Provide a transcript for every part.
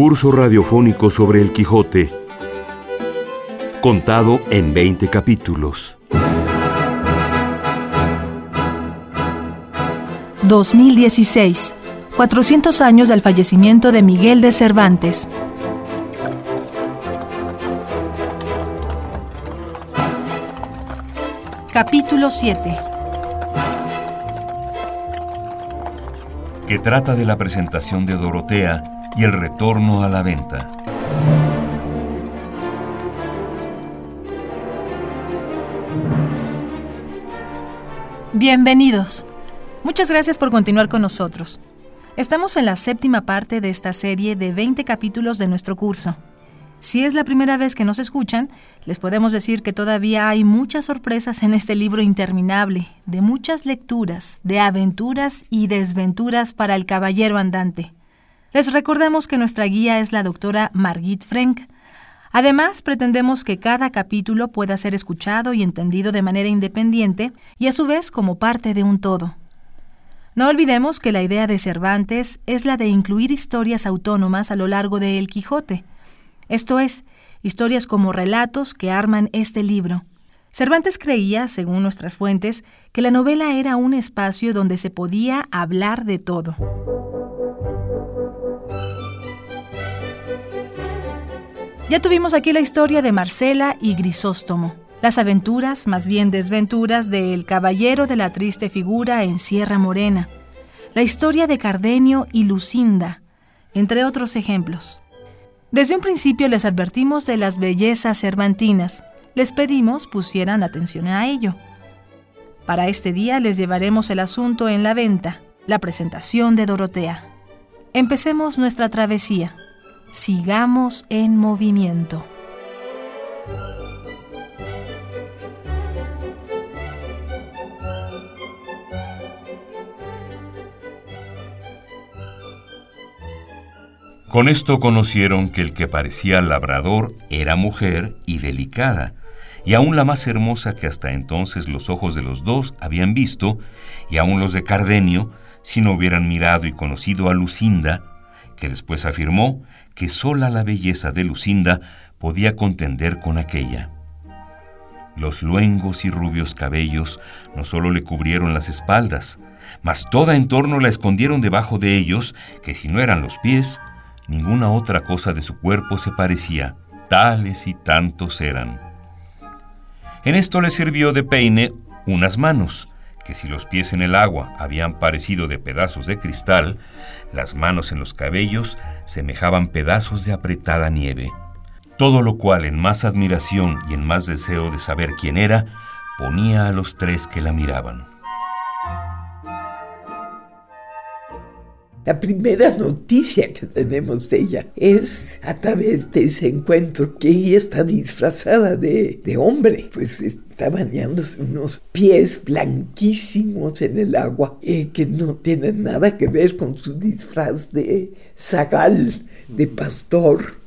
Curso radiofónico sobre el Quijote, contado en 20 capítulos. 2016, 400 años del fallecimiento de Miguel de Cervantes. Capítulo 7 que trata de la presentación de Dorotea y el retorno a la venta. Bienvenidos. Muchas gracias por continuar con nosotros. Estamos en la séptima parte de esta serie de 20 capítulos de nuestro curso. Si es la primera vez que nos escuchan, les podemos decir que todavía hay muchas sorpresas en este libro interminable, de muchas lecturas, de aventuras y desventuras para el caballero andante. Les recordamos que nuestra guía es la doctora Margit Frank. Además, pretendemos que cada capítulo pueda ser escuchado y entendido de manera independiente y a su vez como parte de un todo. No olvidemos que la idea de Cervantes es la de incluir historias autónomas a lo largo de El Quijote, esto es, historias como relatos que arman este libro. Cervantes creía, según nuestras fuentes, que la novela era un espacio donde se podía hablar de todo. Ya tuvimos aquí la historia de Marcela y Grisóstomo, las aventuras, más bien desventuras, del caballero de la triste figura en Sierra Morena, la historia de Cardenio y Lucinda, entre otros ejemplos. Desde un principio les advertimos de las bellezas cervantinas. Les pedimos pusieran atención a ello. Para este día les llevaremos el asunto en la venta, la presentación de Dorotea. Empecemos nuestra travesía. Sigamos en movimiento. Con esto conocieron que el que parecía labrador era mujer y delicada, y aún la más hermosa que hasta entonces los ojos de los dos habían visto, y aún los de Cardenio, si no hubieran mirado y conocido a Lucinda, que después afirmó que sola la belleza de Lucinda podía contender con aquella. Los luengos y rubios cabellos no solo le cubrieron las espaldas, mas toda en torno la escondieron debajo de ellos, que si no eran los pies, Ninguna otra cosa de su cuerpo se parecía, tales y tantos eran. En esto le sirvió de peine unas manos, que si los pies en el agua habían parecido de pedazos de cristal, las manos en los cabellos semejaban pedazos de apretada nieve. Todo lo cual en más admiración y en más deseo de saber quién era, ponía a los tres que la miraban. La primera noticia que tenemos de ella es a través de ese encuentro que ella está disfrazada de, hombre, pues está bañándose unos pies blanquísimos en el agua eh, que no tienen nada que ver con su disfraz de zagal, de pastor.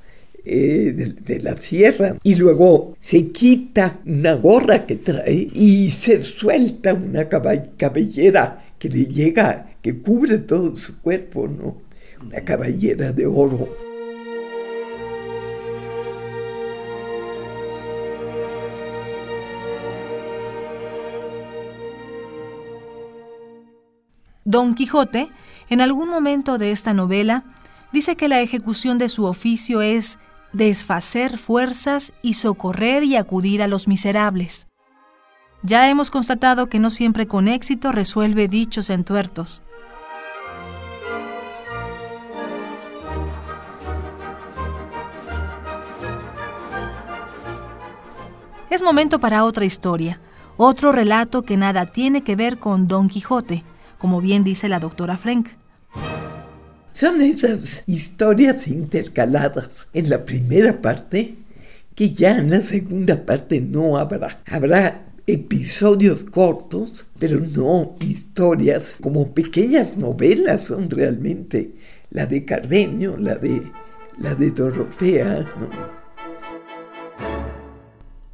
Eh, de, de, la sierra y luego se quita una gorra que trae y se suelta una cabellera que le llega que cubre todo su cuerpo, ¿no? Una caballera de oro. Don Quijote, en algún momento de esta novela, dice que la ejecución de su oficio es desfacer fuerzas y socorrer y acudir a los miserables. Ya hemos constatado que no siempre con éxito resuelve dichos entuertos. Es momento para otra historia, otro relato que nada tiene que ver con Don Quijote, como bien dice la doctora Frank. Son esas historias intercaladas en la primera parte que ya en la segunda parte no habrá. Habrá episodios cortos, pero no historias como pequeñas novelas son realmente. La de Cardenio, la de, la de Dorotea, ¿no?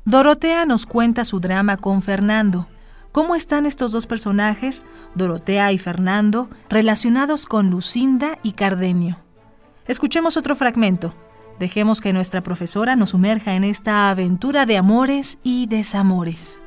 Dorotea nos cuenta su drama con Fernando. ¿Cómo están estos dos personajes, Dorotea y Fernando, relacionados con Lucinda y Cardenio? Escuchemos otro fragmento. Dejemos que nuestra profesora nos sumerja en esta aventura de amores y desamores.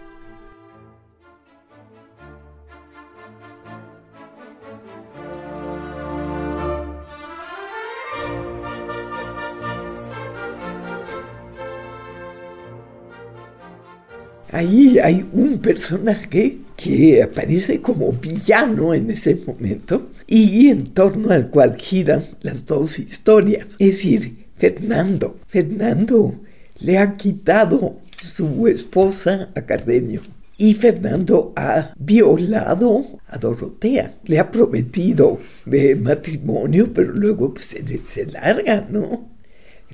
Ahí hay un personaje que aparece como villano en ese momento y en torno al cual giran las dos historias. Es decir, Fernando. Fernando le ha quitado su esposa a Cardenio. Y Fernando ha violado a Dorotea. Le ha prometido de matrimonio, pero luego pues, se, se larga, ¿no?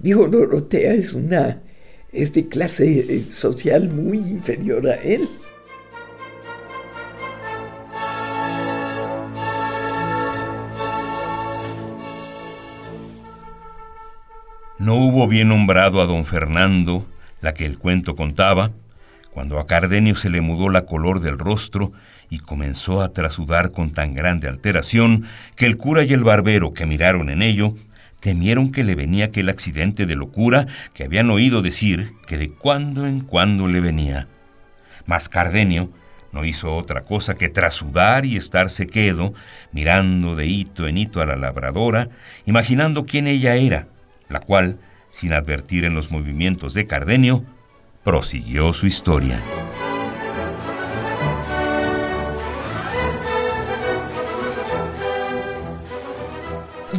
Digo, Dorotea es una es de clase eh, social muy inferior a él. No hubo bien nombrado a don Fernando, la que el cuento contaba, cuando a Cardenio se le mudó la color del rostro y comenzó a trasudar con tan grande alteración que el cura y el barbero que miraron en ello temieron que le venía aquel accidente de locura que habían oído decir que de cuando en cuando le venía. Mas Cardenio no hizo otra cosa que trasudar y estarse quedo, mirando de hito en hito a la labradora, imaginando quién ella era, la cual, sin advertir en los movimientos de Cardenio, prosiguió su historia.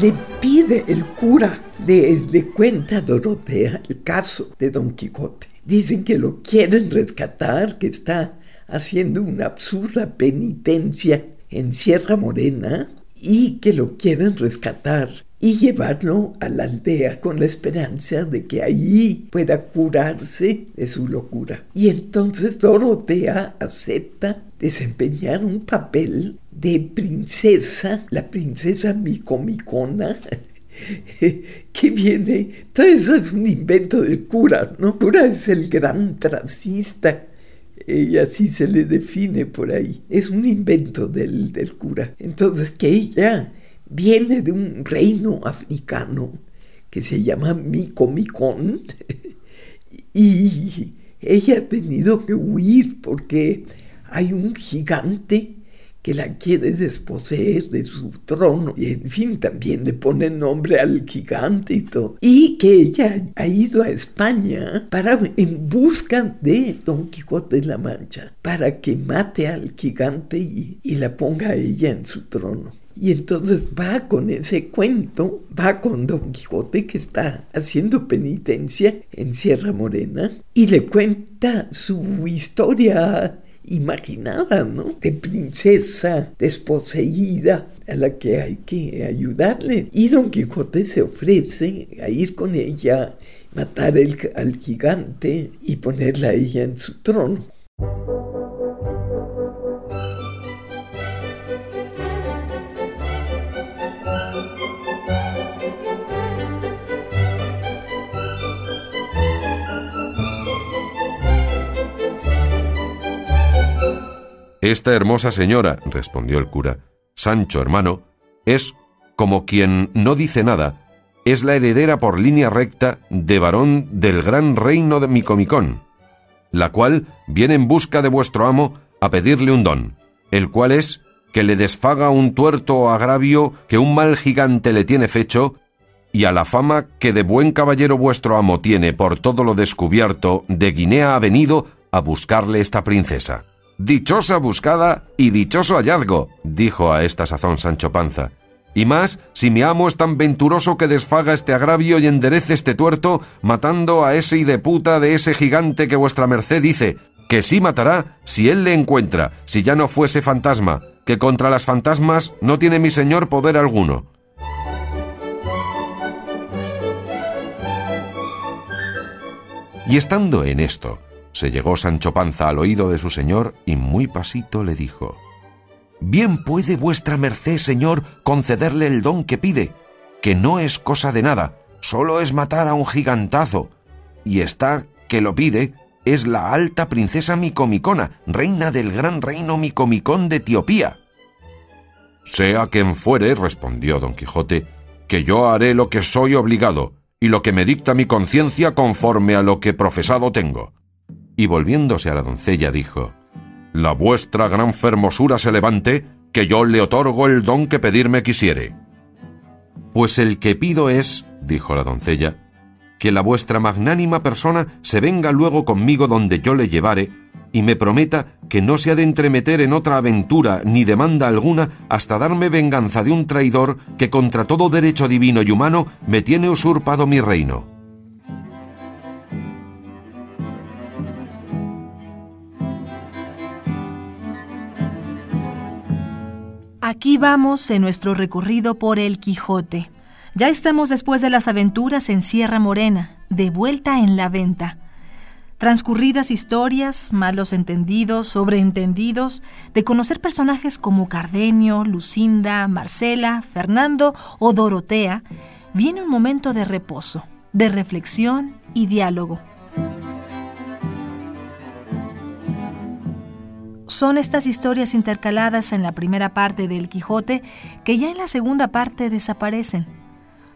Le pide el cura, le, cuenta a Dorotea el caso de Don Quijote. Dicen que lo quieren rescatar, que está haciendo una absurda penitencia en Sierra Morena y que lo quieren rescatar y llevarlo a la aldea con la esperanza de que allí pueda curarse de su locura. Y entonces Dorotea acepta desempeñar un papel de princesa, la princesa micomicona, que viene, todo eso es un invento del cura, ¿no? Cura es el gran tracista, y así se le define por ahí, es un invento del, del cura. Entonces que ella viene de un reino africano que se llama Micomicón y ella ha tenido que huir porque hay un gigante que la quiere desposeer de su trono. Y en fin, también le pone nombre al gigante y todo. Y que ella ha ido a España para, en busca de Don Quijote de la Mancha, para que mate al gigante y, y la ponga a ella en su trono. Y entonces va con ese cuento, va con Don Quijote que está haciendo penitencia en Sierra Morena y le cuenta su historia imaginada, ¿no? De princesa desposeída a la que hay que ayudarle. Y Don Quijote se ofrece a ir con ella, matar al gigante y ponerla a ella en su trono. Esta hermosa señora, respondió el cura, Sancho hermano, es como quien no dice nada, es la heredera por línea recta de varón del gran reino de Micomicón, la cual viene en busca de vuestro amo a pedirle un don, el cual es que le desfaga un tuerto o agravio que un mal gigante le tiene fecho, y a la fama que de buen caballero vuestro amo tiene por todo lo descubierto, de Guinea ha venido a buscarle esta princesa. Dichosa buscada y dichoso hallazgo, dijo a esta sazón Sancho Panza. Y más, si mi amo es tan venturoso que desfaga este agravio y enderece este tuerto, matando a ese puta de ese gigante que vuestra merced dice, que sí matará si él le encuentra, si ya no fuese fantasma, que contra las fantasmas no tiene mi señor poder alguno. Y estando en esto, se llegó Sancho Panza al oído de su señor y muy pasito le dijo Bien puede vuestra merced, señor, concederle el don que pide, que no es cosa de nada, solo es matar a un gigantazo, y está que lo pide es la alta princesa Micomicona, reina del gran reino Micomicón de Etiopía. Sea quien fuere, respondió don Quijote, que yo haré lo que soy obligado, y lo que me dicta mi conciencia conforme a lo que profesado tengo. Y volviéndose a la doncella dijo, La vuestra gran fermosura se levante, que yo le otorgo el don que pedirme quisiere. Pues el que pido es, dijo la doncella, que la vuestra magnánima persona se venga luego conmigo donde yo le llevare, y me prometa que no se ha de entremeter en otra aventura ni demanda alguna hasta darme venganza de un traidor que contra todo derecho divino y humano me tiene usurpado mi reino. Aquí vamos en nuestro recorrido por el Quijote. Ya estamos después de las aventuras en Sierra Morena, de vuelta en la venta. Transcurridas historias, malos entendidos, sobreentendidos, de conocer personajes como Cardenio, Lucinda, Marcela, Fernando o Dorotea, viene un momento de reposo, de reflexión y diálogo. Son estas historias intercaladas en la primera parte del Quijote que ya en la segunda parte desaparecen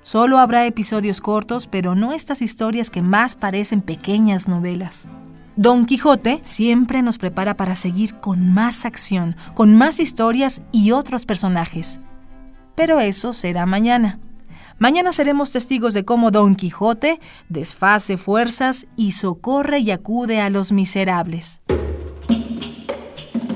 Solo habrá episodios cortos, pero no estas historias que más parecen pequeñas novelas. Don Quijote siempre nos prepara para seguir con más acción, con más historias y otros personajes. Pero eso será mañana. Mañana seremos testigos de cómo Don Quijote desface fuerzas y socorre y acude a los miserables.